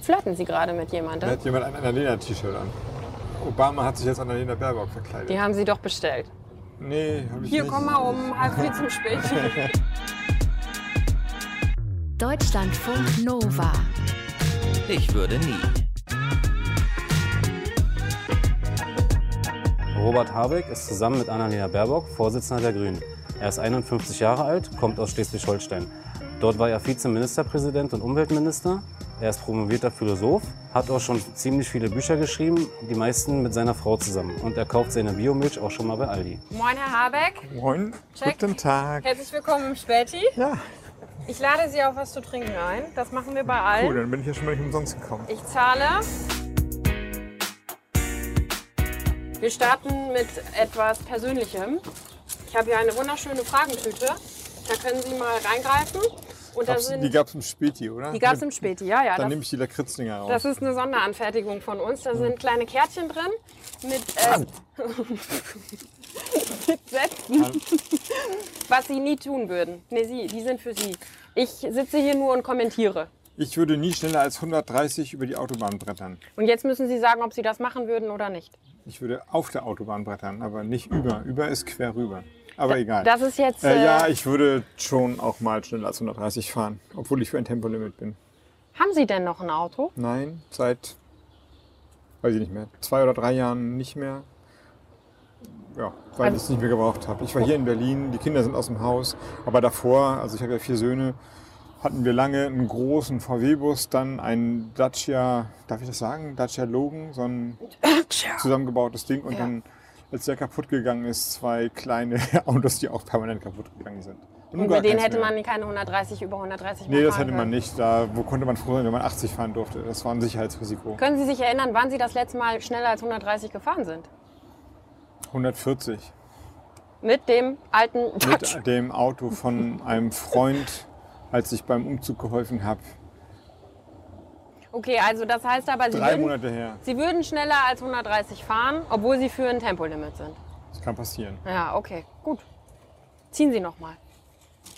Flirten Sie gerade mit Da jemandem? hat jemand ein Annalena-T-Shirt an. Obama hat sich jetzt Annalena Baerbock verkleidet. Die haben Sie doch bestellt. Nee, hab ich Hier, nicht. komm mal um halb vier zum Spät. Deutschlandfunk Nova. Ich würde nie. Robert Habeck ist zusammen mit Annalena Baerbock Vorsitzender der Grünen. Er ist 51 Jahre alt, kommt aus Schleswig-Holstein. Dort war er Vizeministerpräsident und Umweltminister. Er ist promovierter Philosoph, hat auch schon ziemlich viele Bücher geschrieben, die meisten mit seiner Frau zusammen. Und er kauft seine Biomilch auch schon mal bei Aldi. Moin, Herr Habeck. Moin, Check. guten Tag. Herzlich willkommen im Späti. Ja, Ich lade Sie auf was zu trinken ein. Das machen wir bei cool, allen. dann bin ich ja schon mal nicht umsonst gekommen. Ich zahle. Wir starten mit etwas Persönlichem. Ich habe hier eine wunderschöne Fragentüte. Da können Sie mal reingreifen. Und da Gab's, sind, die gab es im Späti, oder? die gab es im Späti, ja, ja. Dann Das, nehme ich die Lakritzdinger raus. das ist eine Sonderanfertigung von uns. Da sind kleine Kärtchen drin mit, äh, mit Sätzen, was Sie nie tun würden. Nee, Sie, die sind für Sie. Ich sitze hier nur und kommentiere. Ich würde nie schneller als 130 über die Autobahn brettern. Und jetzt müssen Sie sagen, ob Sie das machen würden oder nicht. Ich würde auf der Autobahn brettern, aber nicht über. Über ist quer rüber. Aber egal. Das ist jetzt. äh, ja, äh, ich würde schon auch mal schneller als 130 fahren, obwohl ich für ein Tempolimit bin. haben Sie denn noch ein Auto? Nein, seit, weiß ich nicht mehr, zwei oder drei Jahren nicht mehr. Ja, weil Also- ich es nicht mehr gebraucht habe. Ich war hier in Berlin, die Kinder sind aus dem Haus, aber davor, also ich habe ja vier Söhne, hatten wir lange einen großen VW-Bus, dann ein Dacia, darf ich das sagen? Dacia Logan, so ein zusammengebautes Ding und Ja. dann, als der kaputt gegangen ist, zwei kleine Autos, die auch permanent kaputt gegangen sind. Und gar mit denen hätte mehr. man keine 130 über 130 mehr Nee, das hätte man nicht. Da wo konnte man froh sein, wenn man 80 fahren durfte. Das war ein Sicherheitsrisiko. Können Sie sich erinnern, wann Sie das letzte Mal schneller als 130 gefahren sind? 140. Mit dem alten. Mit dem Auto von einem Freund, als ich beim Umzug geholfen habe. Okay, also das heißt aber, Sie Drei würden, Monate her. Sie würden schneller als 130 fahren, obwohl Sie für ein Tempolimit sind. Das kann passieren. Ja, okay, gut. Ziehen Sie noch mal.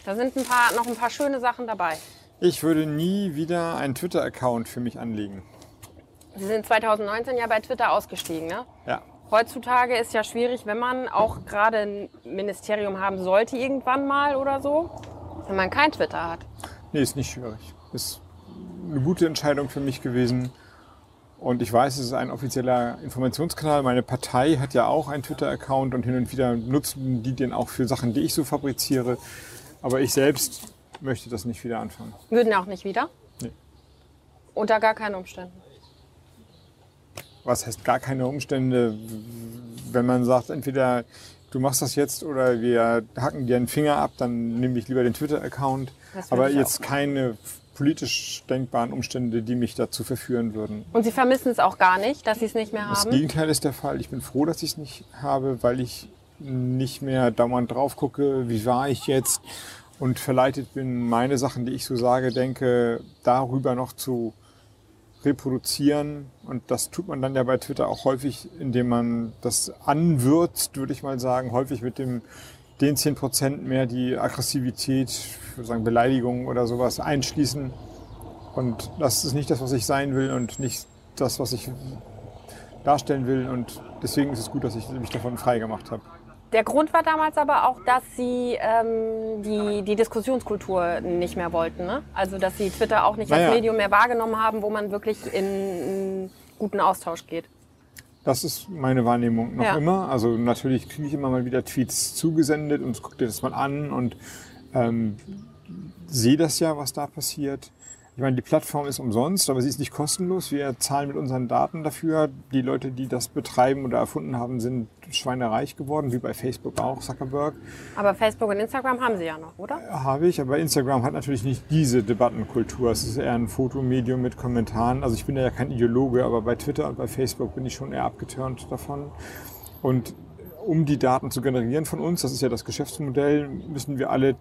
Da sind ein paar, noch ein paar schöne Sachen dabei. Ich würde nie wieder einen Twitter-Account für mich anlegen. Sie sind 2019 ja bei Twitter ausgestiegen, ne? Ja. Heutzutage ist ja schwierig, wenn man auch gerade ein Ministerium haben sollte, irgendwann mal oder so, wenn man kein Twitter hat. Nee, ist nicht schwierig. Ist eine gute Entscheidung für mich gewesen. Und ich weiß, es ist ein offizieller Informationskanal. Meine Partei hat ja auch einen Twitter-Account und hin und wieder nutzen die den auch für Sachen, die ich so fabriziere. Aber ich selbst möchte das nicht wieder anfangen. Würden auch nicht wieder? Nee. Unter gar keinen Umständen. was heißt gar keine Umstände, wenn man sagt, entweder du machst das jetzt oder wir hacken dir einen Finger ab, dann nehme ich lieber den Twitter-Account. Aber jetzt keine politisch denkbaren Umstände, die mich dazu verführen würden. Und Sie vermissen es auch gar nicht, dass Sie es nicht mehr Das haben? Gegenteil ist der Fall. Ich bin froh, dass ich es nicht habe, weil ich nicht mehr dauernd drauf gucke, wie war ich jetzt und verleitet bin, meine Sachen, die ich so sage, denke, darüber noch zu reproduzieren. Und das tut man dann ja bei Twitter auch häufig, indem man das anwürzt, würde ich mal sagen, häufig mit dem den 10% mehr, die Aggressivität, sagen Beleidigungen oder sowas einschließen. Und das ist nicht das, was ich sein will und nicht das, was ich darstellen will. Und deswegen ist es gut, dass ich mich davon frei gemacht habe. Der Grund war damals aber auch, dass Sie ähm, die, die Diskussionskultur nicht mehr wollten. Ne? Also, dass Sie Twitter auch nicht Naja. als Medium mehr wahrgenommen haben, wo man wirklich in einen guten Austausch geht. Das ist meine Wahrnehmung noch Ja. immer. Also natürlich kriege ich immer mal wieder Tweets zugesendet und gucke dir das mal an und ähm, sehe das ja, was da passiert. Ich meine, die Plattform ist umsonst, aber sie ist nicht kostenlos. Wir zahlen mit unseren Daten dafür. Die Leute, die das betreiben oder erfunden haben, sind schweinereich geworden, wie bei Facebook auch, Zuckerberg. Aber Facebook und Instagram haben Sie ja noch, oder? Habe ich, aber Instagram hat natürlich nicht diese Debattenkultur. Es ist eher ein Fotomedium mit Kommentaren. Also ich bin ja kein Ideologe, aber bei Twitter und bei Facebook bin ich schon eher abgeturnt davon. Und um die Daten zu generieren von uns, das ist ja das Geschäftsmodell, müssen wir alle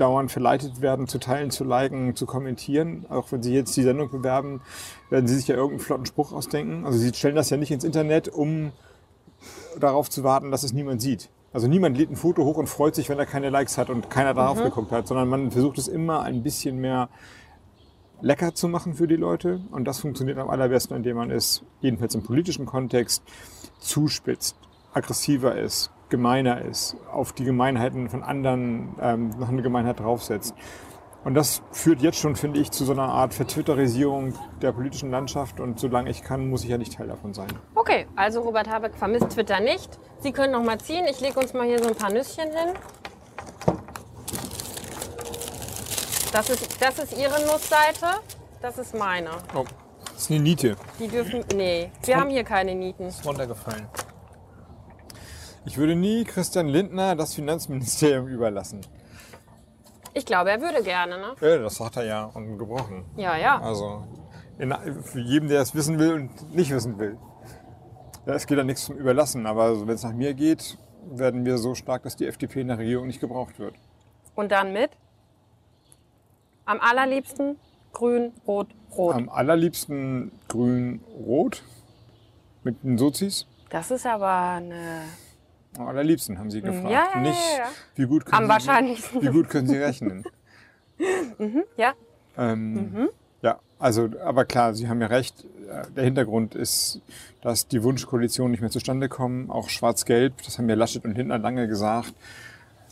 dauernd verleitet werden, zu teilen, zu liken, zu kommentieren. Auch wenn Sie jetzt die Sendung bewerben, werden Sie sich ja irgendeinen flotten Spruch ausdenken. Also Sie stellen das ja nicht ins Internet, um darauf zu warten, dass es niemand sieht. Also niemand lädt ein Foto hoch und freut sich, wenn er keine Likes hat und keiner darauf geguckt hat, sondern man versucht es immer ein bisschen mehr lecker zu machen für die Leute. Und das funktioniert am allerbesten, indem man es, jedenfalls im politischen Kontext, zuspitzt, aggressiver ist, gemeiner ist, auf die Gemeinheiten von anderen ähm, noch eine Gemeinheit draufsetzt. Und das führt jetzt schon, finde ich, zu so einer Art Vertwitterisierung der politischen Landschaft. Und solange ich kann, muss ich ja nicht Teil davon sein. Okay, also Robert Habeck vermisst Twitter nicht. Sie können noch mal ziehen. Ich lege uns mal hier so ein paar Nüsschen hin. Das ist, das ist Ihre Nussseite. Das ist meine. Oh, das ist eine Niete. Die dürfen. Nee, wir haben hier keine Nieten. ist runtergefallen. Ich würde nie Christian Lindner das Finanzministerium überlassen. Ich glaube, er würde gerne, ne? Ja, das sagt er ja und gebrochen. Ja, ja. Also in, für jeden, der es wissen will und nicht wissen will. Ja, es geht ja nichts zum Überlassen, aber wenn es nach mir geht, werden wir so stark, dass die FDP in der Regierung nicht gebraucht wird. Und dann mit? Am allerliebsten grün, rot, rot. Am allerliebsten grün-rot mit den Sozis. Das ist aber eine. Am allerliebsten haben sie gefragt. ja, ja, ja, nicht, wie gut können Am sie, wahrscheinlichsten. Wie gut können sie rechnen? Ja? Ähm, Ja, also, aber klar, Sie haben ja recht. Äh, Der Hintergrund ist, dass die Wunschkoalitionen nicht mehr zustande kommen. Auch Schwarz-Gelb, das haben ja Laschet und Lindner lange gesagt.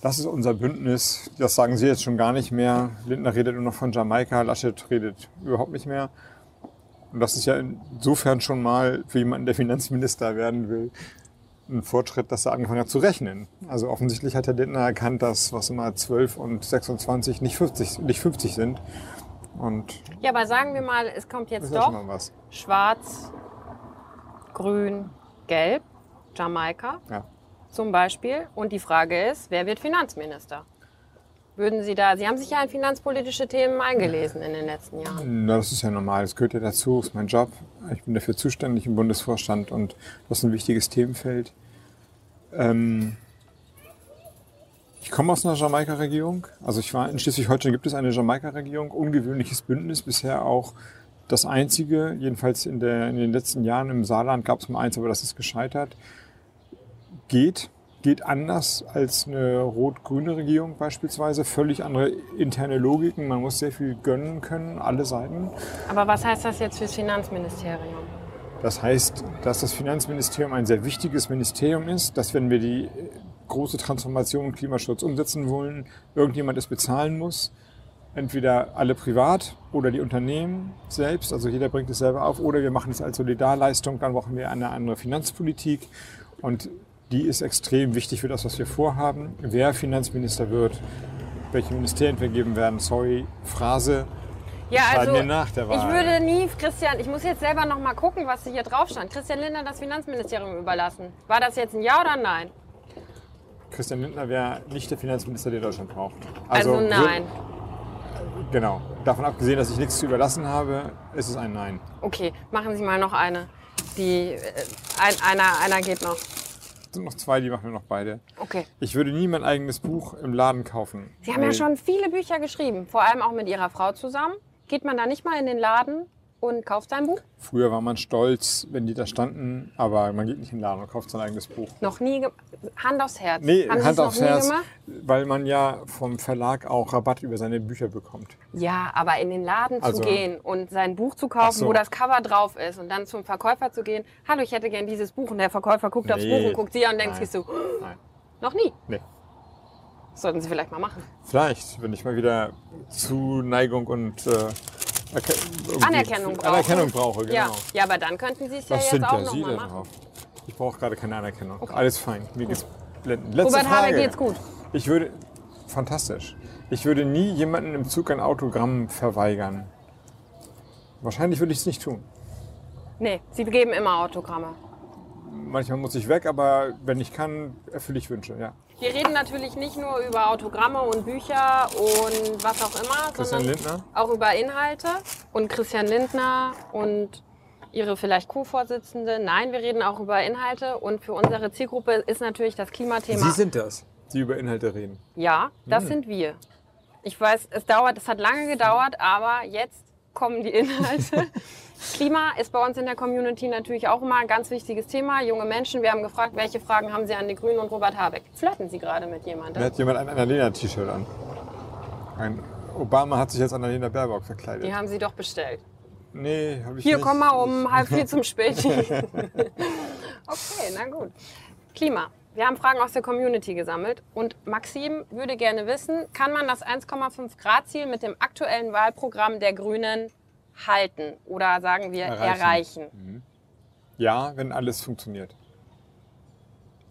Das ist unser Bündnis. Das sagen Sie jetzt schon gar nicht mehr. Lindner redet nur noch von Jamaika, Laschet redet überhaupt nicht mehr. Und das ist ja insofern schon mal für jemanden, der Finanzminister werden will, ein Fortschritt, dass er angefangen hat zu rechnen. Also offensichtlich hat Herr Lindner erkannt, dass was immer 12 und 26 nicht 50, nicht 50 sind. Und Ja, aber sagen wir mal, es kommt jetzt doch schwarz, grün, gelb, Jamaika Ja. zum Beispiel. Und die Frage ist, wer wird Finanzminister? Würden Sie da, Sie haben sich ja in finanzpolitische Themen eingelesen in den letzten Jahren. Na, das ist ja normal, das gehört ja dazu, ist mein Job. Ich bin dafür zuständig im Bundesvorstand und das ist ein wichtiges Themenfeld. Ähm ich komme aus einer Jamaika-Regierung. Also ich war in Schleswig-Holstein gibt es eine Jamaika-Regierung, ungewöhnliches Bündnis, bisher auch das einzige, jedenfalls in, der, in den letzten Jahren im Saarland gab es mal eins, aber das ist gescheitert. Geht, geht anders als eine rot-grüne Regierung beispielsweise. Völlig andere interne Logiken. Man muss sehr viel gönnen können, alle Seiten. Aber was heißt das jetzt fürs Finanzministerium? Das heißt, dass das Finanzministerium ein sehr wichtiges Ministerium ist, dass wenn wir die große Transformation im Klimaschutz umsetzen wollen, irgendjemand es bezahlen muss. Entweder alle privat oder die Unternehmen selbst, also jeder bringt es selber auf, oder wir machen es als Solidarleistung, dann brauchen wir eine andere Finanzpolitik und die ist extrem wichtig für das, was wir vorhaben. Wer Finanzminister wird, welche Ministerien vergeben werden, sorry, Phrase, Ja, also wir nach der ich Wahl. würde nie, Christian, ich muss jetzt selber noch mal gucken, was hier drauf stand. Christian Lindner das Finanzministerium überlassen. War das jetzt ein Ja oder ein Nein? Christian Lindner wäre nicht der Finanzminister, den Deutschland braucht. Also, würd- nein. Genau. Davon abgesehen, dass ich nichts zu überlassen habe, ist es ein Nein. Okay, machen Sie mal noch eine. Die, äh, ein, einer, einer geht noch. Es sind noch zwei, die machen wir noch beide. Okay. Ich würde nie mein eigenes Buch im Laden kaufen. Sie haben ja schon viele Bücher geschrieben, vor allem auch mit Ihrer Frau zusammen. Geht man da nicht mal in den Laden und kauft sein Buch? Früher war man stolz, wenn die da standen, aber man geht nicht in den Laden und kauft sein eigenes Buch. Noch nie. Hand aufs Herz. Nee, Haben Hand aufs Herz, weil man ja vom Verlag auch Rabatt über seine Bücher bekommt. Ja, aber in den Laden Also- zu gehen und sein Buch zu kaufen, so. wo das Cover drauf ist und dann zum Verkäufer zu gehen, hallo, ich hätte gern dieses Buch und der Verkäufer guckt aufs Nee. Buch und guckt sie an und denkt sich so, Nein. noch nie. Nee. Sollten Sie vielleicht mal machen. Vielleicht, wenn ich mal wieder Zuneigung und äh, Erke- Anerkennung brauchen. Anerkennung brauche, genau. Ja. ja, aber dann könnten Sie es ja Was jetzt sind auch ja noch Sie mal machen. drauf? Ich brauche gerade keine Anerkennung. Alles fein. Mir geht's blendend. Letzte Robert Frage. Habeck geht's gut. Ich würde, fantastisch. Ich würde nie jemanden im Zug ein Autogramm verweigern. Wahrscheinlich würde ich es nicht tun. Nee, Sie geben immer Autogramme. Manchmal muss ich weg, aber wenn ich kann, erfülle ich Wünsche. Ja. Wir reden natürlich nicht nur über Autogramme und Bücher und was auch immer, Christian sondern Lindner? auch über Inhalte und Christian Lindner und Ihre vielleicht Co-Vorsitzende. Nein, wir reden auch über Inhalte und für unsere Zielgruppe ist natürlich das Klimathema. sind das. Die über Inhalte reden. ja, das sind wir. Ich weiß, es dauert, es hat lange gedauert, aber jetzt kommen die Inhalte. Klima ist bei uns in der Community natürlich auch immer ein ganz wichtiges Thema. Junge Menschen, wir haben gefragt, welche Fragen haben Sie an die Grünen und Robert Habeck? Flirten Sie gerade mit Da jemandem? hat jemand ein Annalena-T-Shirt an. Ein Obama hat sich jetzt Annalena Baerbock verkleidet. Die haben sie doch bestellt. nee, habe ich Hier, nicht. komm mal um halb vier zum Späti. okay, na gut. Klima. Wir haben Fragen aus der Community gesammelt und Maxim würde gerne wissen, kann man das 1,5 Grad Ziel mit dem aktuellen Wahlprogramm der Grünen halten oder sagen wir Erreichen. erreichen? Ja, wenn alles funktioniert.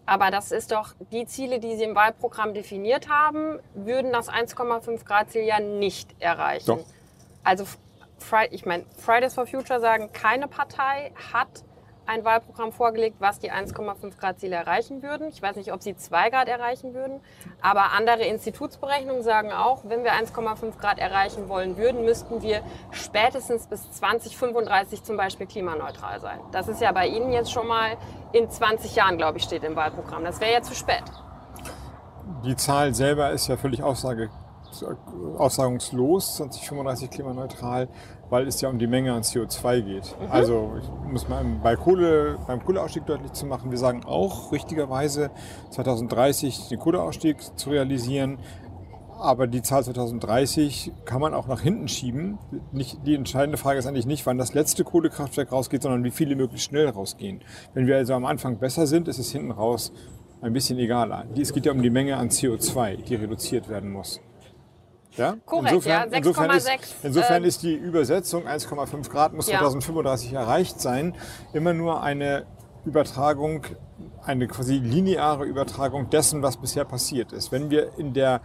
Aber das ist doch die Ziele, die Sie im Wahlprogramm definiert haben, würden das 1,5 Grad Ziel ja nicht erreichen. Doch. Also ich meine, Fridays for Future sagen, keine Partei hat ein Wahlprogramm vorgelegt, was die 1,5 Grad Ziele erreichen würden. Ich weiß nicht, ob sie 2 Grad erreichen würden, aber andere Institutsberechnungen sagen auch, wenn wir 1,5 Grad erreichen wollen würden, müssten wir spätestens bis 2035 zum Beispiel klimaneutral sein. Das ist ja bei Ihnen jetzt schon mal in 20 Jahren, glaube ich, steht im Wahlprogramm. Das wäre ja zu spät. Die Zahl selber ist ja völlig aussage, aussagungslos, 2035 klimaneutral, weil es ja um die Menge an CO2 geht. Also ich muss mal bei Kohle, beim Kohleausstieg deutlich zu machen, wir sagen auch richtigerweise 2030 den Kohleausstieg zu realisieren. Aber die Zahl 2030 kann man auch nach hinten schieben. Nicht, die entscheidende Frage ist eigentlich nicht, wann das letzte Kohlekraftwerk rausgeht, sondern wie viele möglichst schnell rausgehen. Wenn wir also am Anfang besser sind, ist es hinten raus ein bisschen egaler. Es geht ja um die Menge an CO2, die reduziert werden muss. Ja? Korrekt, ja, insofern, ist, 6,6, insofern ähm, ist die Übersetzung 1,5 Grad muss Ja. 2035 erreicht sein, immer nur eine Übertragung, eine quasi lineare Übertragung dessen, was bisher passiert ist. Wenn wir in der,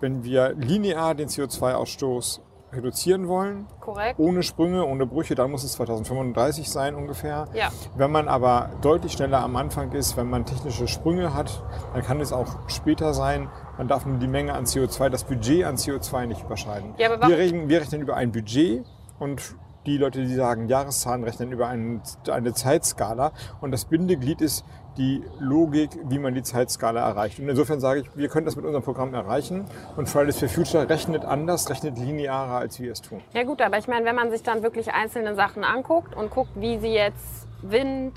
wenn wir linear den CO2-Ausstoß reduzieren wollen, Korrekt? ohne Sprünge, ohne Brüche, dann muss es 2035 sein ungefähr. Ja. Wenn man aber deutlich schneller am Anfang ist, wenn man technische Sprünge hat, dann kann es auch später sein. Man darf nur die Menge an CO2, das Budget an CO2 nicht überschreiten. Ja, aber wir, rechnen, wir rechnen über ein Budget und die Leute, die sagen Jahreszahlen, rechnen über ein, eine Zeitskala. Und das Bindeglied ist die Logik, wie man die Zeitskala erreicht. Und insofern sage ich, wir können das mit unserem Programm erreichen. Und Fridays for Future rechnet anders, rechnet linearer, als wir es tun. Ja gut, aber ich meine, wenn man sich dann wirklich einzelne Sachen anguckt und guckt, wie sie jetzt Wind,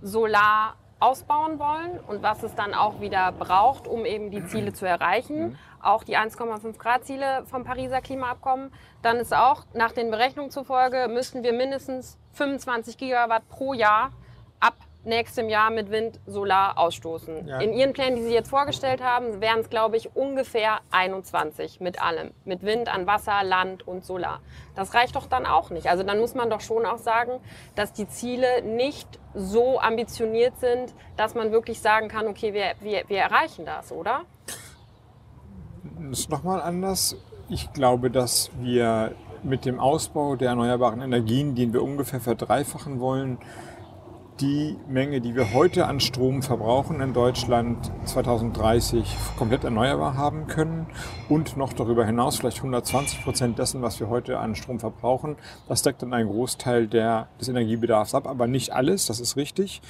Solar ausbauen wollen und was es dann auch wieder braucht, um eben die Ziele zu erreichen, auch die 1,5 Grad Ziele vom Pariser Klimaabkommen, dann ist auch nach den Berechnungen zufolge müssten wir mindestens 25 Gigawatt pro Jahr nächstem Jahr mit Wind, Solar ausstoßen. Ja. In Ihren Plänen, die Sie jetzt vorgestellt haben, wären es, glaube ich, ungefähr 21 mit allem. Mit Wind an Wasser, Land und Solar. Das reicht doch dann auch nicht. Also dann muss man doch schon auch sagen, dass die Ziele nicht so ambitioniert sind, dass man wirklich sagen kann, okay, wir, wir, wir erreichen das, oder? Das ist nochmal anders. Ich glaube, dass wir mit dem Ausbau der erneuerbaren Energien, den wir ungefähr verdreifachen wollen, die Menge, die wir heute an Strom verbrauchen in Deutschland 2030 komplett erneuerbar haben können und noch darüber hinaus vielleicht 120 Prozent dessen, was wir heute an Strom verbrauchen. Das deckt dann einen Großteil der, des Energiebedarfs ab, aber nicht alles, das ist richtig.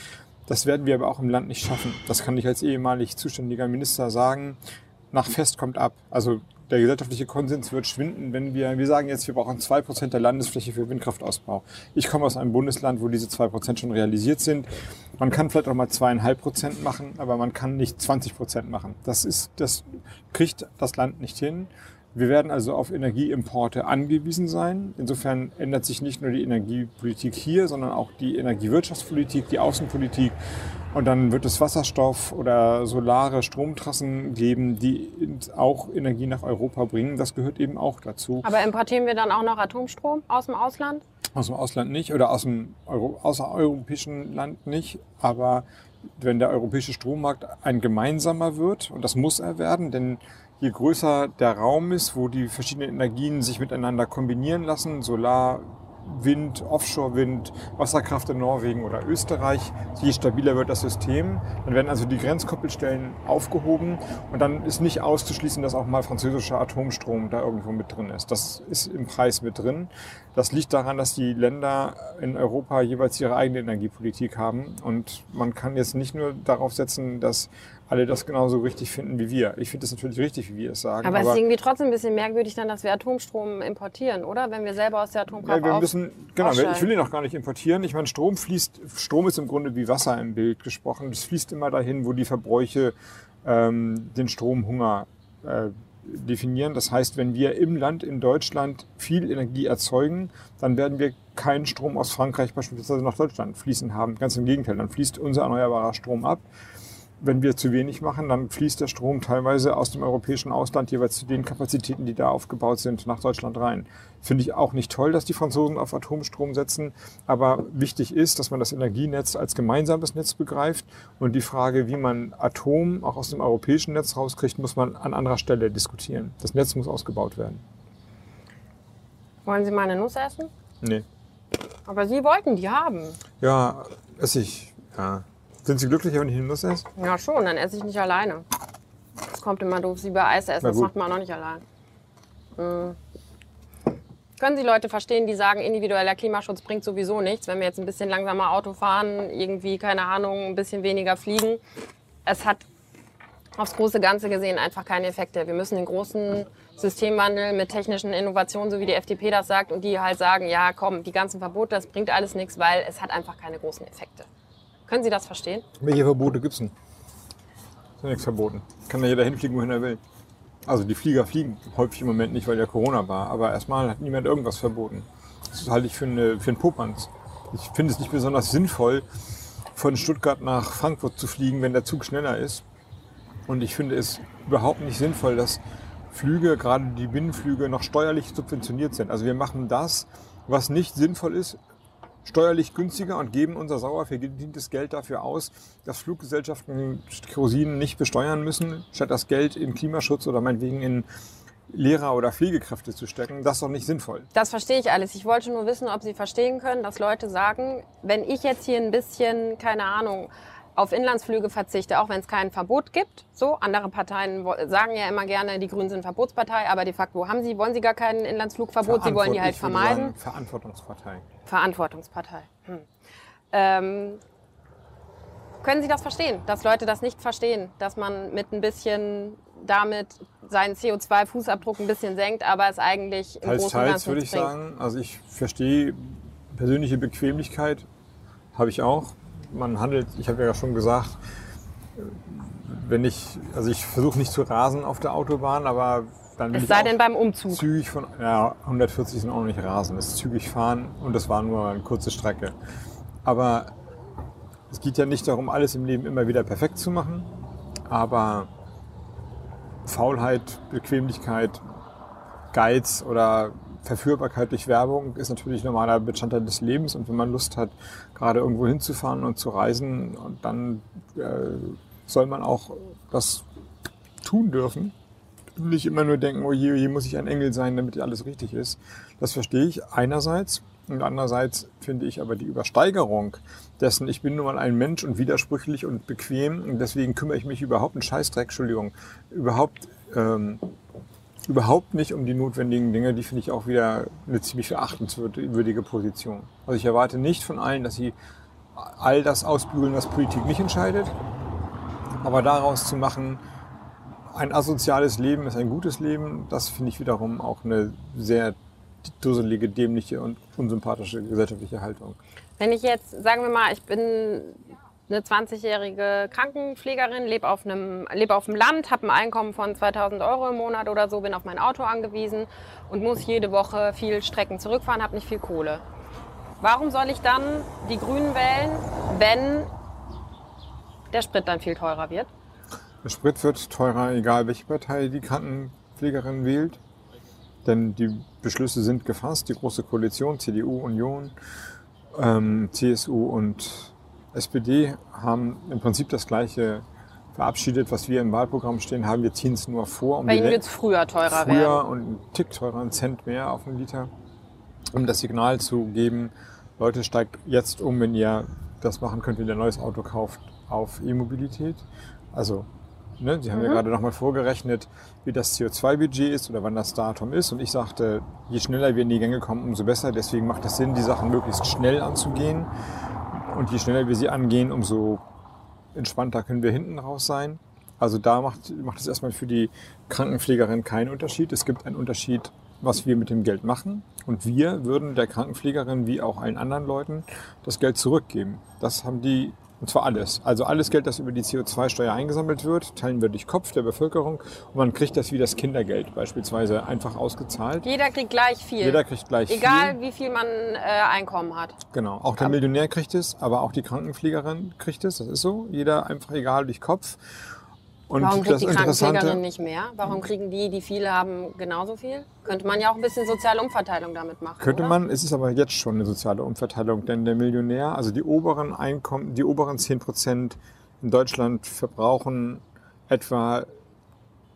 Das werden wir aber auch im Land nicht schaffen. Das kann ich als ehemalig zuständiger Minister sagen. Nach Fest kommt ab. Also der gesellschaftliche Konsens wird schwinden, wenn wir, wir sagen jetzt, wir brauchen zwei Prozent der Landesfläche für Windkraftausbau. Ich komme aus einem Bundesland, wo diese zwei Prozent schon realisiert sind. Man kann vielleicht auch mal zweieinhalb Prozent machen, aber man kann nicht 20 Prozent machen. Das ist, das kriegt das Land nicht hin. Wir werden also auf Energieimporte angewiesen sein. Insofern ändert sich nicht nur die Energiepolitik hier, sondern auch die Energiewirtschaftspolitik, die Außenpolitik. Und dann wird es Wasserstoff oder solare Stromtrassen geben, die auch Energie nach Europa bringen. Das gehört eben auch dazu. Aber importieren wir dann auch noch Atomstrom aus dem Ausland? Aus dem Ausland nicht oder aus dem Euro, außereuropäischen Land nicht. Aber wenn der europäische Strommarkt ein gemeinsamer wird, und das muss er werden, denn je größer der Raum ist, wo die verschiedenen Energien sich miteinander kombinieren lassen, Solar, Wind, Offshore-Wind, Wasserkraft in Norwegen oder Österreich, je stabiler wird das System. Dann werden also die Grenzkoppelstellen aufgehoben und dann ist nicht auszuschließen, dass auch mal französischer Atomstrom da irgendwo mit drin ist. Das ist im Preis mit drin. Das liegt daran, dass die Länder in Europa jeweils ihre eigene Energiepolitik haben und man kann jetzt nicht nur darauf setzen, dass alle das genauso richtig finden wie wir. Ich finde es natürlich richtig, wie wir es sagen. Aber, es ist irgendwie trotzdem ein bisschen merkwürdig dann, dass wir Atomstrom importieren, oder? Wenn wir selber aus der Atomkraft Ja, wir müssen, genau, ich ausscheiden. will ihn auch gar nicht importieren. Ich meine, Strom fließt, Strom ist im Grunde wie Wasser im Bild gesprochen. Es fließt immer dahin, wo die Verbräuche ähm, den Stromhunger äh, definieren. Das heißt, wenn wir im Land in Deutschland viel Energie erzeugen, dann werden wir keinen Strom aus Frankreich beispielsweise nach Deutschland fließen haben. Ganz im Gegenteil, dann fließt unser erneuerbarer Strom ab. Wenn wir zu wenig machen, dann fließt der Strom teilweise aus dem europäischen Ausland jeweils zu den Kapazitäten, die da aufgebaut sind, nach Deutschland rein. Finde ich auch nicht toll, dass die Franzosen auf Atomstrom setzen. Aber wichtig ist, dass man das Energienetz als gemeinsames Netz begreift. Und die Frage, wie man Atom auch aus dem europäischen Netz rauskriegt, muss man an anderer Stelle diskutieren. Das Netz muss ausgebaut werden. Wollen Sie mal eine Nuss essen? Nee. Aber Sie wollten die haben. Ja, esse ich. Ja. Sind Sie glücklicher, wenn ich Nuss esse? Ja, schon, dann esse ich nicht alleine. Das kommt immer doof, Sie bei Eis essen, das macht man auch noch nicht allein. Hm. Können Sie Leute verstehen, die sagen, individueller Klimaschutz bringt sowieso nichts, wenn wir jetzt ein bisschen langsamer Auto fahren, irgendwie, keine Ahnung, ein bisschen weniger fliegen? Es hat aufs große Ganze gesehen einfach keine Effekte. Wir müssen den großen Systemwandel mit technischen Innovationen, so wie die FDP das sagt, und die halt sagen, ja komm, die ganzen Verbote, das bringt alles nichts, weil es hat einfach keine großen Effekte. Können Sie das verstehen? Welche Verbote gibt's denn? Ist ja nichts verboten. Kann ja jeder hinfliegen, wohin er will. Also die Flieger fliegen häufig im Moment nicht, weil ja Corona war. Aber erstmal hat niemand irgendwas verboten. Das halte ich für, eine, für einen Popanz. Ich finde es nicht besonders sinnvoll, von Stuttgart nach Frankfurt zu fliegen, wenn der Zug schneller ist. Und ich finde es überhaupt nicht sinnvoll, dass Flüge, gerade die Binnenflüge, noch steuerlich subventioniert sind. Also wir machen das, was nicht sinnvoll ist, steuerlich günstiger und geben unser sauer verdientes Geld dafür aus, dass Fluggesellschaften Kerosin nicht besteuern müssen, statt das Geld in Klimaschutz oder meinetwegen in Lehrer oder Pflegekräfte zu stecken. Das ist doch nicht sinnvoll. Das verstehe ich alles. Ich wollte nur wissen, ob Sie verstehen können, dass Leute sagen, wenn ich jetzt hier ein bisschen, keine Ahnung, auf Inlandsflüge verzichte, auch wenn es kein Verbot gibt. So, andere Parteien sagen ja immer gerne, die Grünen sind Verbotspartei, aber de facto haben sie, wollen sie gar kein Inlandsflugverbot, sie wollen die halt vermeiden. sagen, Verantwortungspartei. Verantwortungspartei. Hm. Ähm, können Sie das verstehen, dass Leute das nicht verstehen, dass man mit ein bisschen damit seinen CO2-Fußabdruck ein bisschen senkt, aber es eigentlich im Teils, Großen teils würde ich bringt? sagen. Also ich verstehe persönliche Bequemlichkeit, habe ich auch. Man handelt, ich habe ja schon gesagt, wenn ich, also ich versuche nicht zu rasen auf der Autobahn, aber dann will Es sei denn beim Umzug. zügig von, ja, 140 sind auch noch nicht rasen, das ist zügig fahren und das war nur eine kurze Strecke. Aber es geht ja nicht darum, alles im Leben immer wieder perfekt zu machen, aber Faulheit, Bequemlichkeit, Geiz oder Verführbarkeit durch Werbung ist natürlich normaler Bestandteil des Lebens und wenn man Lust hat, gerade irgendwo hinzufahren und zu reisen, und dann äh, soll man auch das tun dürfen. Nicht immer nur denken, oh je, oh je, muss ich ein Engel sein, damit alles richtig ist. Das verstehe ich einerseits. Und andererseits finde ich aber die Übersteigerung dessen, ich bin nun mal ein Mensch und widersprüchlich und bequem und deswegen kümmere ich mich überhaupt einen Scheißdreck, Entschuldigung, überhaupt, ähm, überhaupt nicht um die notwendigen Dinge, die finde ich auch wieder eine ziemlich verachtenswürdige Position. Also ich erwarte nicht von allen, dass sie all das ausbügeln, was Politik nicht entscheidet, aber daraus zu machen, ein asoziales Leben ist ein gutes Leben, das finde ich wiederum auch eine sehr dusselige, dämliche und unsympathische gesellschaftliche Haltung. Wenn ich jetzt, sagen wir mal, ich bin eine 20-jährige Krankenpflegerin, lebe auf, einem, lebe auf dem Land, habe ein Einkommen von 2000 Euro im Monat oder so, bin auf mein Auto angewiesen und muss jede Woche viel Strecken zurückfahren, habe nicht viel Kohle. Warum soll ich dann die Grünen wählen, wenn der Sprit dann viel teurer wird? Der Sprit wird teurer, egal welche Partei die Krankenpflegerin wählt. Denn die Beschlüsse sind gefasst. Die Große Koalition, CDU, Union, ähm, CSU und SPD haben im Prinzip das Gleiche verabschiedet, was wir im Wahlprogramm stehen haben. Wir ziehen es nur vor, um Bei Ihnen wird es früher teurer früher werden. und einen Tick teurer, einen Cent mehr auf einen Liter, um das Signal zu geben, Leute, steigt jetzt um, wenn ihr das machen könnt, wenn ihr ein neues Auto kauft, auf E-Mobilität. Also, ne, Sie haben ja gerade nochmal vorgerechnet, wie das CO2-Budget ist oder wann das Datum ist. Und ich sagte, je schneller wir in die Gänge kommen, umso besser. Deswegen macht es Sinn, die Sachen möglichst schnell anzugehen. Und je schneller wir sie angehen, umso entspannter können wir hinten raus sein. Also da macht, macht es erstmal für die Krankenpflegerin keinen Unterschied. Es gibt einen Unterschied, was wir mit dem Geld machen. Und wir würden der Krankenpflegerin wie auch allen anderen Leuten das Geld zurückgeben. Das haben die Und zwar alles. Also alles Geld, das über die CO2-Steuer eingesammelt wird, teilen wir durch Kopf der Bevölkerung und man kriegt das wie das Kindergeld beispielsweise einfach ausgezahlt. Jeder kriegt gleich viel. Jeder kriegt gleich Egal viel. wie viel man äh, Einkommen hat. Genau. Auch der Millionär kriegt es, aber auch die Krankenpflegerin kriegt es. Das ist so. Jeder einfach egal durch Kopf. Und Warum kriegt die Krankenpflegerin nicht mehr? Warum kriegen die, die viele haben, genauso viel? Könnte man ja auch ein bisschen soziale Umverteilung damit machen. Könnte oder? man, es ist aber jetzt schon eine soziale Umverteilung, denn der Millionär, also die oberen Einkommen, die oberen 10 Prozent in Deutschland verbrauchen etwa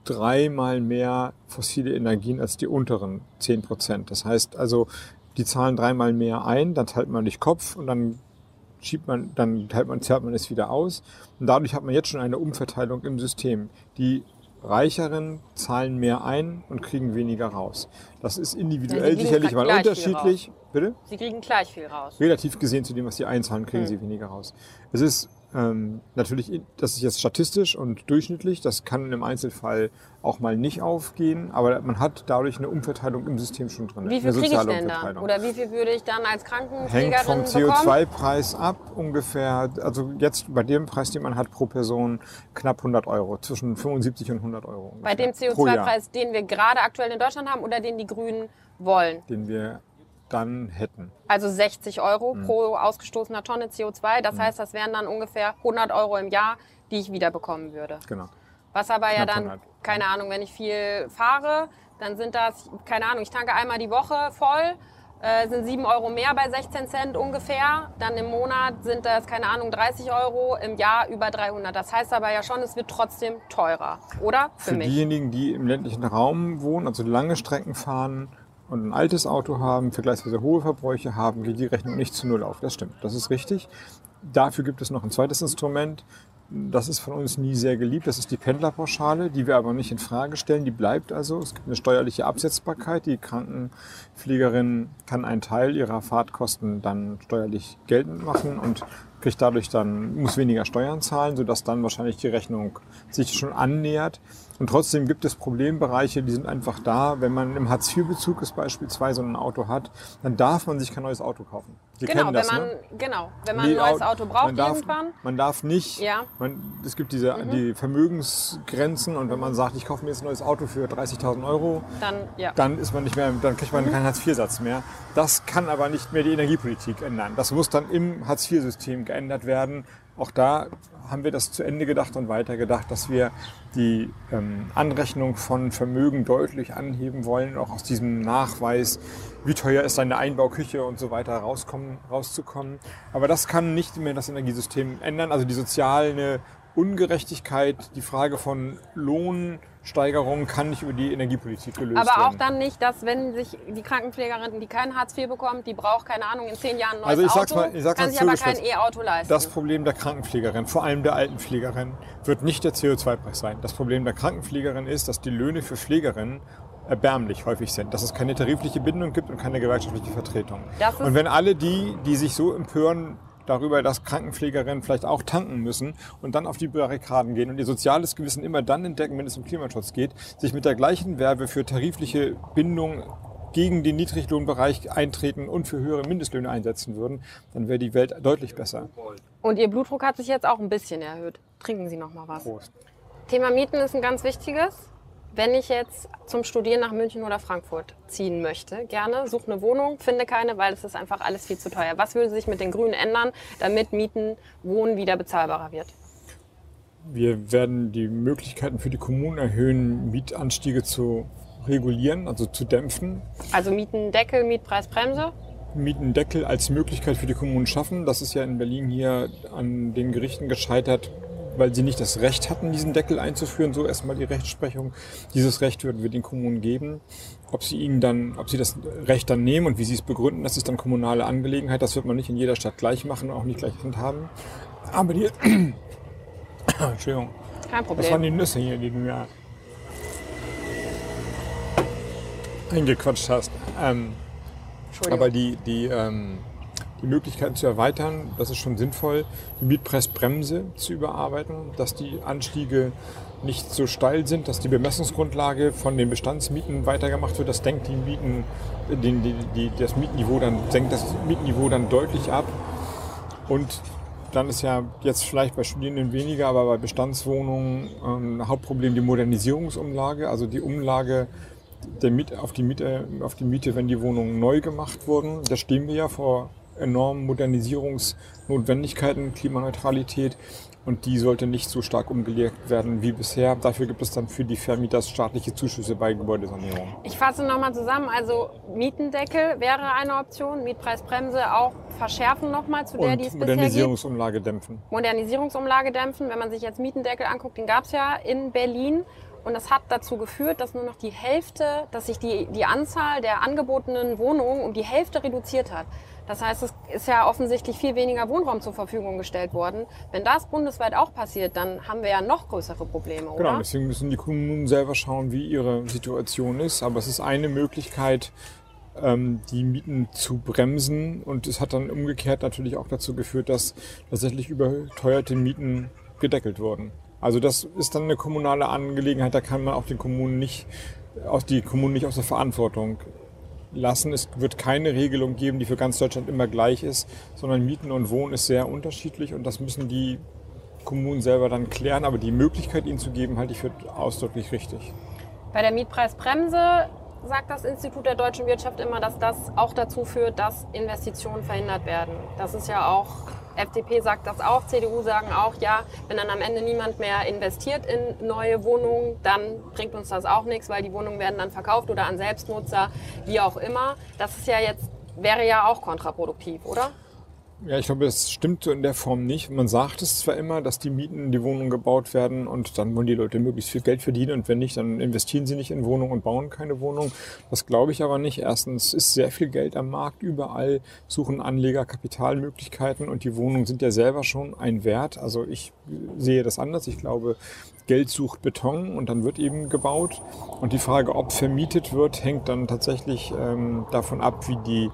dreimal mehr fossile Energien als die unteren 10 Prozent. Das heißt also, die zahlen dreimal mehr ein, dann teilt man durch Kopf und dann schiebt man, dann teilt man, zahlt man es wieder aus. Und dadurch hat man jetzt schon eine Umverteilung im System. Die Reicheren zahlen mehr ein und kriegen weniger raus. Das ist Ja, individuell kriegen sicherlich mal unterschiedlich. Bitte? Sie kriegen gleich viel raus. Relativ gesehen zu dem, was sie einzahlen, kriegen Hm. sie weniger raus. Es ist ähm, natürlich, das ist jetzt statistisch und durchschnittlich, das kann im Einzelfall auch mal nicht aufgehen, aber man hat dadurch eine Umverteilung im System schon drin. Wie viel kriege ich denn dann? Umverteilung. Oder wie viel würde ich dann als Hängt Krankenpflegerin vom bekommen? CO2-Preis ab, ungefähr, also jetzt bei dem Preis, den man hat pro Person, knapp 100 Euro, zwischen 75 und 100 Euro. Bei dem ungefähr pro Jahr, CO2-Preis, den wir gerade aktuell in Deutschland haben oder den die Grünen wollen. Den wir dann hätten. Also 60 Euro Hm. pro ausgestoßener Tonne CO2. Das heißt, das wären dann ungefähr 100 Euro im Jahr, die ich wieder bekommen würde. Genau. Was aber ja Knapp dann, 100. keine Ahnung, wenn ich viel fahre, dann sind das, keine Ahnung, ich tanke einmal die Woche voll, äh, sind 7 Euro mehr bei 16 Cent ungefähr. Dann im Monat sind das, keine Ahnung, 30 Euro, im Jahr über 300. Das heißt aber ja schon, es wird trotzdem teurer, oder? Für, Für mich. diejenigen, die im ländlichen Raum wohnen, also lange Strecken fahren und ein altes Auto haben, vergleichsweise hohe Verbräuche haben, geht die Rechnung nicht zu Null auf. Das stimmt, das ist richtig. Dafür gibt es noch ein zweites Instrument. Das ist von uns nie sehr geliebt. Das ist die Pendlerpauschale, die wir aber nicht in Frage stellen. Die bleibt also. Es gibt eine steuerliche Absetzbarkeit. Die Krankenpflegerin kann einen Teil ihrer Fahrtkosten dann steuerlich geltend machen und kriegt dadurch dann, muss weniger Steuern zahlen, sodass dann wahrscheinlich die Rechnung sich schon annähert. Und trotzdem gibt es Problembereiche, die sind einfach da. Wenn man im Hartz-IV-Bezug ist beispielsweise und ein Auto hat, dann darf man sich kein neues Auto kaufen. Sie Genau, kennen das, wenn man, ne? genau, wenn man Nee, ein neues Au- Auto braucht man darf, irgendwann. Man darf nicht, Ja. man, es gibt diese, die Vermögensgrenzen und wenn man sagt, ich kaufe mir jetzt ein neues Auto für 30.000 Euro, Dann, ja. dann ist man nicht mehr, dann kriegt man keinen Hartz-IV-Satz mehr. Das kann aber nicht mehr die Energiepolitik ändern. Das muss dann im Hartz-IV-System geändert werden. Auch da haben wir das zu Ende gedacht und weitergedacht, dass wir die ähm, Anrechnung von Vermögen deutlich anheben wollen, auch aus diesem Nachweis, wie teuer ist eine Einbauküche und so weiter rauskommen, rauszukommen. Aber das kann nicht mehr das Energiesystem ändern. Also die soziale Ungerechtigkeit, die Frage von Lohnsteigerungen kann nicht über die Energiepolitik gelöst werden. Aber auch dann nicht, dass wenn sich die Krankenpflegerin, die kein Hartz IV bekommt, die braucht, keine Ahnung, in zehn Jahren ein neues Also ich Auto, sag's mal- ich sag's kann sich aber kein. E-Auto leisten. Das Problem der Krankenpflegerin, vor allem der Altenpflegerin, wird nicht der CO2-Preis sein. Das Problem der Krankenpflegerin ist, dass die Löhne für Pflegerinnen erbärmlich häufig sind, dass es keine tarifliche Bindung gibt und keine gewerkschaftliche Vertretung. Und wenn alle die, die sich so empören darüber, dass Krankenpflegerinnen vielleicht auch tanken müssen und dann auf die Barrikaden gehen und ihr soziales Gewissen immer dann entdecken, wenn es um Klimaschutz geht, sich mit der gleichen Werbe für tarifliche Bindung gegen den Niedriglohnbereich eintreten und für höhere Mindestlöhne einsetzen würden, dann wäre die Welt deutlich besser. Und Ihr Blutdruck hat sich jetzt auch ein bisschen erhöht. Trinken Sie noch mal was. Prost. Thema Mieten ist ein ganz wichtiges. Wenn ich jetzt zum Studieren nach München oder Frankfurt ziehen möchte, gerne suche eine Wohnung, finde keine, weil es ist einfach alles viel zu teuer. Was würde sich mit den Grünen ändern, damit Mieten, Wohnen wieder bezahlbarer wird? Wir werden die Möglichkeiten für die Kommunen erhöhen, Mietanstiege zu regulieren, also zu dämpfen. Also Mietendeckel, Mietpreisbremse. Mietendeckel als Möglichkeit für die Kommunen schaffen. Das ist ja in Berlin hier an den Gerichten gescheitert, weil sie nicht das Recht hatten, diesen Deckel einzuführen. So erstmal die Rechtsprechung. Dieses Recht würden wir den Kommunen geben. Ob sie ihnen dann, ob sie das Recht dann nehmen und wie sie es begründen, das ist dann kommunale Angelegenheit. Das wird man nicht in jeder Stadt gleich machen und auch nicht gleich handhaben. Aber die, Entschuldigung, Kein das waren Problem. die Nüsse hier, die du mir eingequatscht hast. Ähm, Entschuldigung. aber die, die, ähm, die Möglichkeiten zu erweitern, das ist schon sinnvoll. Die Mietpreisbremse zu überarbeiten, dass die Anstiege nicht so steil sind, dass die Bemessungsgrundlage von den Bestandsmieten weitergemacht wird. Das senkt die Mieten, die, die, das Mietniveau dann, senkt das Mietniveau dann deutlich ab. Und dann ist ja jetzt vielleicht bei Studierenden weniger, aber bei Bestandswohnungen ähm, Hauptproblem die Modernisierungsumlage, also die Umlage der Miet, auf, die Miete, auf die Miete, wenn die Wohnungen neu gemacht wurden. Da stehen wir ja vor enormen Modernisierungsnotwendigkeiten, Klimaneutralität. Und die sollte nicht so stark umgelegt werden wie bisher. Dafür gibt es dann für die Vermieter staatliche Zuschüsse bei Gebäudesanierung. Ich fasse nochmal zusammen. Also Mietendeckel wäre eine Option, Mietpreisbremse auch verschärfen nochmal zu der, Und die es bisher gibt. Modernisierungsumlage dämpfen. Modernisierungsumlage dämpfen. Wenn man sich jetzt Mietendeckel anguckt, den gab es ja in Berlin. Und das hat dazu geführt, dass nur noch die Hälfte, dass sich die, die Anzahl der angebotenen Wohnungen um die Hälfte reduziert hat. Das heißt, es ist ja offensichtlich viel weniger Wohnraum zur Verfügung gestellt worden. Wenn das bundesweit auch passiert, dann haben wir ja noch größere Probleme, oder? Genau, deswegen müssen die Kommunen selber schauen, wie ihre Situation ist. Aber es ist eine Möglichkeit, ähm, die Mieten zu bremsen. Und es hat dann umgekehrt natürlich auch dazu geführt, dass tatsächlich überteuerte Mieten gedeckelt wurden. Also das ist dann eine kommunale Angelegenheit, da kann man auch den Kommunen nicht, auch die Kommunen nicht aus der Verantwortung lassen. Es wird keine Regelung geben, die für ganz Deutschland immer gleich ist, sondern Mieten und Wohnen ist sehr unterschiedlich und das müssen die Kommunen selber dann klären. Aber die Möglichkeit, ihnen zu geben, halte ich für ausdrücklich richtig. Bei der Mietpreisbremse sagt das Institut der deutschen Wirtschaft immer, dass das auch dazu führt, dass Investitionen verhindert werden. Das ist ja auch, FDP sagt das auch, CDU sagen auch, ja, wenn dann am Ende niemand mehr investiert in neue Wohnungen, dann bringt uns das auch nichts, weil die Wohnungen werden dann verkauft oder an Selbstnutzer, wie auch immer. Das ist ja jetzt, wäre ja auch kontraproduktiv, oder? Ja, ich glaube, das stimmt so in der Form nicht. Man sagt es zwar immer, dass die Mieten in die Wohnungen gebaut werden und dann wollen die Leute möglichst viel Geld verdienen und wenn nicht, dann investieren sie nicht in Wohnungen und bauen keine Wohnung. Das glaube ich aber nicht. Erstens ist sehr viel Geld am Markt. Überall suchen Anleger Kapitalmöglichkeiten und die Wohnungen sind ja selber schon ein Wert. Also ich sehe das anders. Ich glaube, Geld sucht Beton und dann wird eben gebaut. Und die Frage, ob vermietet wird, hängt dann tatsächlich ähm, davon ab, wie die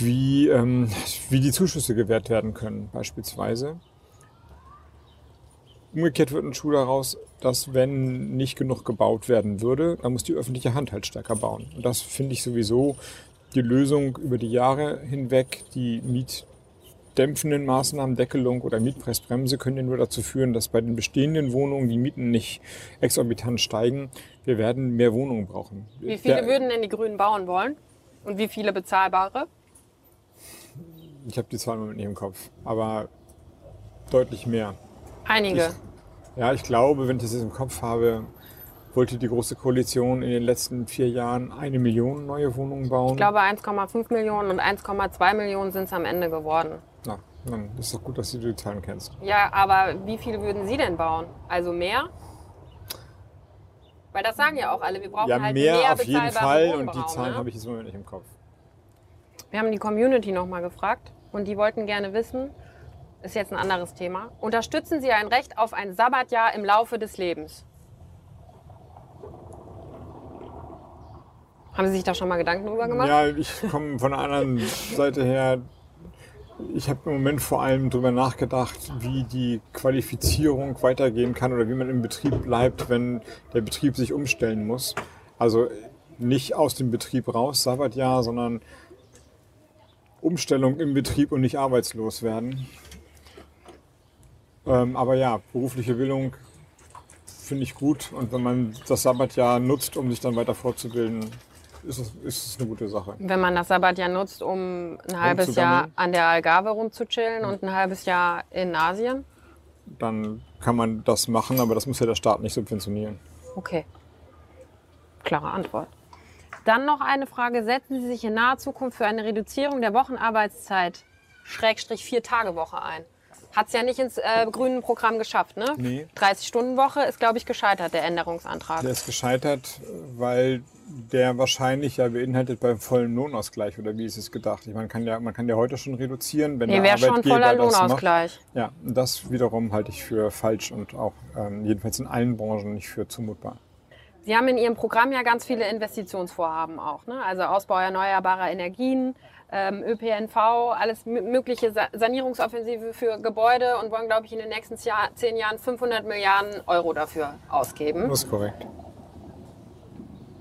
wie, ähm, wie die Zuschüsse gewährt werden können, beispielsweise. Umgekehrt wird ein Schuh daraus, dass wenn nicht genug gebaut werden würde, dann muss die öffentliche Hand halt stärker bauen. Und das finde ich sowieso die Lösung über die Jahre hinweg. Die mietdämpfenden Maßnahmen, Deckelung oder Mietpreisbremse können ja nur dazu führen, dass bei den bestehenden Wohnungen die Mieten nicht exorbitant steigen. Wir werden mehr Wohnungen brauchen. Wie viele Der- würden denn die Grünen bauen wollen? Und wie viele bezahlbare? Ich habe die Zahl im Moment nicht im Kopf, aber deutlich mehr. Einige. Ja, ich glaube, wenn ich das jetzt im Kopf habe, wollte die Große Koalition in den letzten vier Jahren eine Million neue Wohnungen bauen. Ich glaube 1,5 Millionen und 1,2 Millionen sind es am Ende geworden. Na, dann ist doch gut, dass du die Zahlen kennst. Ja, aber wie viele würden Sie denn bauen? Also mehr? Weil das sagen ja auch alle, wir brauchen Ja, halt mehr, mehr auf jeden Fall und die Wohnraum, Zahlen ne? habe ich jetzt im Moment nicht im Kopf. Wir haben die Community nochmal gefragt und die wollten gerne wissen, ist jetzt ein anderes Thema, unterstützen Sie ein Recht auf ein Sabbatjahr im Laufe des Lebens? Haben Sie sich da schon mal Gedanken drüber gemacht? Ja, ich komme von der anderen Seite her. Ich habe im Moment vor allem darüber nachgedacht, wie die Qualifizierung weitergehen kann oder wie man im Betrieb bleibt, wenn der Betrieb sich umstellen muss. Also nicht aus dem Betrieb raus, Sabbatjahr, sondern Umstellung im Betrieb und nicht arbeitslos werden. Ähm, aber ja, berufliche Bildung finde ich gut und wenn man das Sabbatjahr nutzt, um sich dann weiter fortzubilden, ist es, ist es eine gute Sache. Wenn man das Sabbatjahr nutzt, um ein halbes Jahr an der Algarve rumzuchillen und ein halbes Jahr in Asien? dann kann man das machen, aber das muss ja der Staat nicht subventionieren. Okay. Klare Antwort. Dann noch eine Frage. Setzen Sie sich in naher Zukunft für eine Reduzierung der Wochenarbeitszeit, Schrägstrich Vier-Tage-Woche ein? Hat es ja nicht ins äh, grünen Programm geschafft, ne? Nee. 30-Stunden-Woche ist, glaube ich, gescheitert, der Änderungsantrag. Der ist gescheitert, weil der wahrscheinlich ja beinhaltet beim vollen Lohnausgleich oder wie ist es gedacht? Ich meine, man kann ja, man kann ja heute schon reduzieren, wenn Nee, der wäre schon Arbeitgeber voller das macht. Lohnausgleich. Ja, und das wiederum halte ich für falsch und auch ähm, jedenfalls in allen Branchen nicht für zumutbar. Sie haben in Ihrem Programm ja ganz viele Investitionsvorhaben auch, ne? Also Ausbau erneuerbarer Energien, ähm, ÖPNV, alles mö- mögliche Sa Sanierungsoffensive für Gebäude und wollen, glaube ich, in den nächsten Jahr, zehn Jahren 500 Milliarden Euro dafür ausgeben. Das ist korrekt.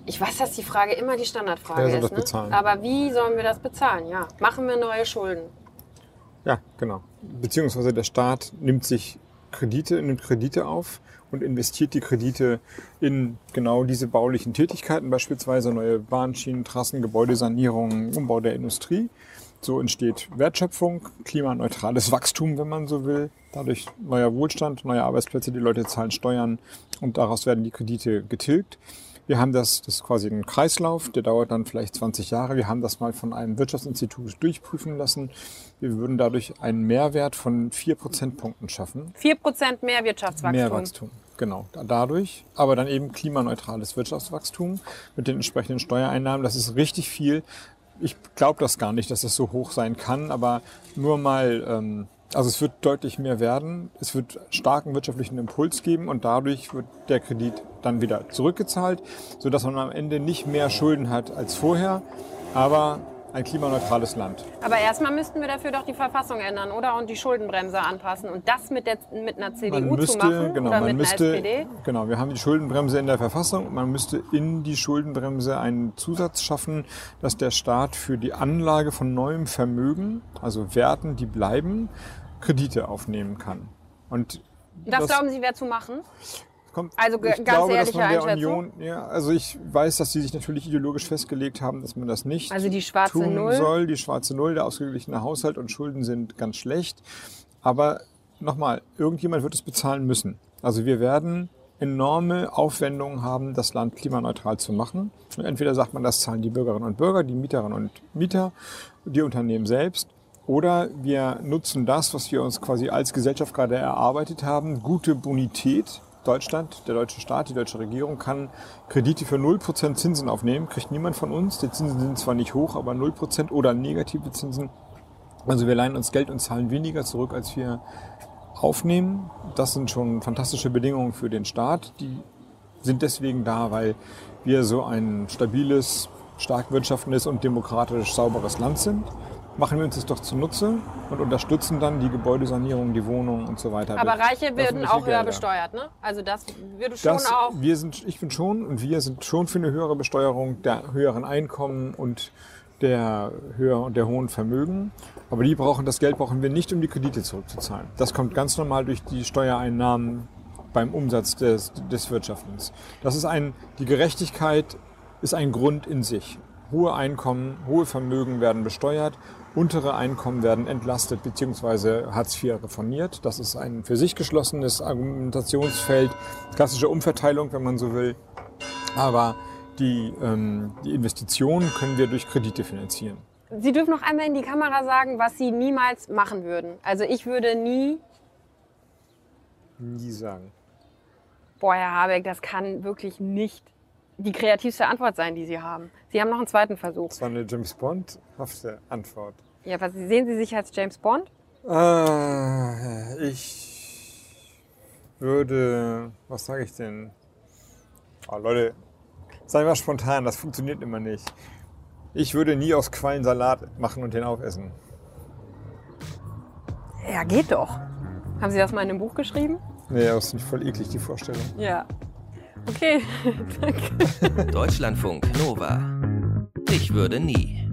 Ich weiß, dass die Frage immer die Standardfrage Wer soll ist. das ne? bezahlen? Aber wie sollen wir das bezahlen? Ja, machen wir neue Schulden. Ja, genau. Beziehungsweise der Staat nimmt sich Kredite, nimmt Kredite auf und investiert die Kredite in genau diese baulichen Tätigkeiten, beispielsweise neue Bahnschienen, Trassen, Gebäudesanierung, Umbau der Industrie. So entsteht Wertschöpfung, klimaneutrales Wachstum, wenn man so will. Dadurch neuer Wohlstand, neue Arbeitsplätze, die Leute zahlen Steuern und daraus werden die Kredite getilgt. Wir haben das, das ist quasi ein Kreislauf, der dauert dann vielleicht 20 Jahre. Wir haben das mal von einem Wirtschaftsinstitut durchprüfen lassen. Wir würden dadurch einen Mehrwert von vier Prozentpunkten schaffen. 4% mehr Wirtschaftswachstum. Mehr Wachstum, genau. Da- Dadurch, aber dann eben klimaneutrales Wirtschaftswachstum mit den entsprechenden Steuereinnahmen. Das ist richtig viel. Ich glaube das gar nicht, dass das so hoch sein kann, aber nur mal, ähm, also es wird deutlich mehr werden. Es wird starken wirtschaftlichen Impuls geben und dadurch wird der Kredit dann wieder zurückgezahlt, sodass man am Ende nicht mehr Schulden hat als vorher, aber ein klimaneutrales Land. Aber erstmal müssten wir dafür doch die Verfassung ändern, oder? Und die Schuldenbremse anpassen. Und das mit, der, mit einer CDU Man müsste, zu machen genau, oder man mit müsste, einer SPD. genau, wir haben die Schuldenbremse in der Verfassung. Man müsste in die Schuldenbremse einen Zusatz schaffen, dass der Staat für die Anlage von neuem Vermögen, also Werten, die bleiben, Kredite aufnehmen kann. Und Das, glauben Sie, wäre zu machen? Kommt, Also ich ganz glaube, dass man der? Union, ja, also ich weiß, dass sie sich natürlich ideologisch festgelegt haben, dass man das nicht Also die schwarze tun Null? soll. Die schwarze Null, der ausgeglichene Haushalt und Schulden sind ganz schlecht. Aber nochmal, irgendjemand wird es bezahlen müssen. Also wir werden enorme Aufwendungen haben, das Land klimaneutral zu machen. Und entweder sagt man, das zahlen die Bürgerinnen und Bürger, die Mieterinnen und Mieter, die Unternehmen selbst. Oder wir nutzen das, was wir uns quasi als Gesellschaft gerade erarbeitet haben, gute Bonität. Deutschland, der deutsche Staat, die deutsche Regierung kann Kredite für 0% Zinsen aufnehmen, kriegt niemand von uns. Die Zinsen sind zwar nicht hoch, aber 0% oder negative Zinsen. Also wir leihen uns Geld und zahlen weniger zurück, als wir aufnehmen. Das sind schon fantastische Bedingungen für den Staat. Die sind deswegen da, weil wir so ein stabiles, stark wirtschaftendes und demokratisch sauberes Land sind. Machen wir uns das doch zunutze und unterstützen dann die Gebäudesanierung, die Wohnungen und so weiter. Aber Reiche werden auch höher Gelder. besteuert, ne? Also das würde schon Das, auch. wir sind, ich bin schon und wir sind schon für eine höhere Besteuerung der höheren Einkommen und der höher und der hohen Vermögen. Aber die brauchen, das Geld brauchen wir nicht, um die Kredite zurückzuzahlen. Das kommt ganz normal durch die Steuereinnahmen beim Umsatz des, des Wirtschaftens. Das ist ein, die Gerechtigkeit ist ein Grund in sich. Hohe Einkommen, hohe Vermögen werden besteuert, untere Einkommen werden entlastet bzw. Hartz IV reformiert. Das ist ein für sich geschlossenes Argumentationsfeld, klassische Umverteilung, wenn man so will. Aber die, ähm, die Investitionen können wir durch Kredite finanzieren. Sie dürfen noch einmal in die Kamera sagen, was Sie niemals machen würden. Also ich würde nie, Nie sagen. boah, Herr Habeck, das kann wirklich nicht die kreativste Antwort sein, die Sie haben. Sie haben noch einen zweiten Versuch. Das war eine James Bond-hafte Antwort. Ja, was sehen Sie sich als James Bond? Äh, ich würde, was sage ich denn? Oh, Leute, sei mal spontan, das funktioniert immer nicht. Ich würde nie aus Quallen Salat machen und den aufessen. Ja, geht doch. Haben Sie das mal in einem Buch geschrieben? Nee, das ist nicht voll eklig, die Vorstellung. Ja. Okay. Deutschlandfunk Nova. Ich würde nie.